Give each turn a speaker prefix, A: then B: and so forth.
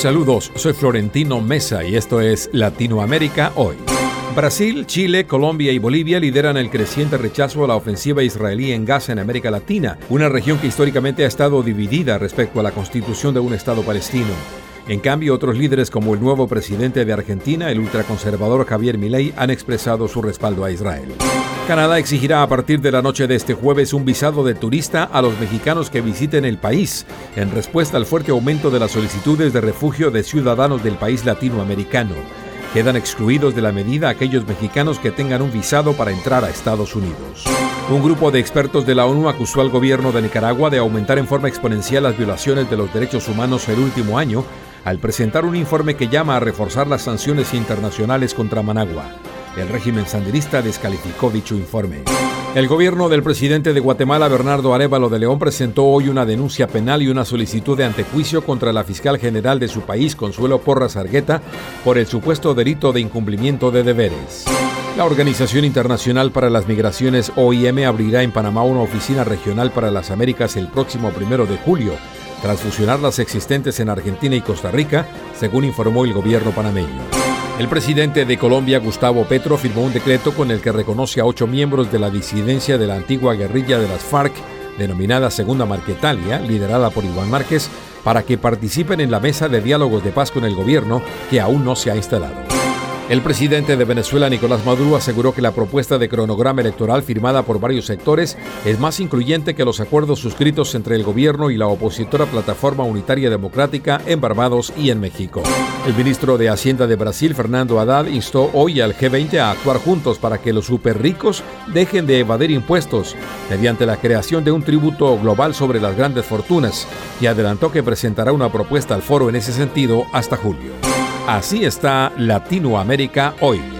A: Saludos, soy Florentino Mesa y esto es Latinoamérica Hoy. Brasil, Chile, Colombia y Bolivia lideran el creciente rechazo a la ofensiva israelí en Gaza en América Latina, una región que históricamente ha estado dividida respecto a la constitución de un Estado palestino. En cambio, otros líderes como el nuevo presidente de Argentina, el ultraconservador Javier Milei, han expresado su respaldo a Israel. Canadá exigirá a partir de la noche de este jueves un visado de turista a los mexicanos que visiten el país, en respuesta al fuerte aumento de las solicitudes de refugio de ciudadanos del país latinoamericano. Quedan excluidos de la medida aquellos mexicanos que tengan un visado para entrar a Estados Unidos. Un grupo de expertos de la ONU acusó al gobierno de Nicaragua de aumentar en forma exponencial las violaciones de los derechos humanos el último año al presentar un informe que llama a reforzar las sanciones internacionales contra Managua. El régimen sandinista descalificó dicho informe. El gobierno del presidente de Guatemala, Bernardo Arevalo de León, presentó hoy una denuncia penal y una solicitud de antejuicio contra la fiscal general de su país, Consuelo Porras Argueta, por el supuesto delito de incumplimiento de deberes. La Organización Internacional para las Migraciones, OIM, abrirá en Panamá una oficina regional para las Américas el próximo primero de julio tras fusionar las existentes en Argentina y Costa Rica, según informó el gobierno panameño. El presidente de Colombia, Gustavo Petro, firmó un decreto con el que reconoce a ocho miembros de la disidencia de la antigua guerrilla de las FARC, denominada Segunda Marquetalia, liderada por Iván Márquez, para que participen en la mesa de diálogos de paz con el gobierno que aún no se ha instalado. El presidente de Venezuela, Nicolás Maduro, aseguró que la propuesta de cronograma electoral firmada por varios sectores es más incluyente que los acuerdos suscritos entre el gobierno y la opositora Plataforma Unitaria Democrática en Barbados y en México. El ministro de Hacienda de Brasil, Fernando Haddad, instó hoy al G20 a actuar juntos para que los superricos dejen de evadir impuestos mediante la creación de un tributo global sobre las grandes fortunas y adelantó que presentará una propuesta al foro en ese sentido hasta julio. Así está Latinoamérica hoy.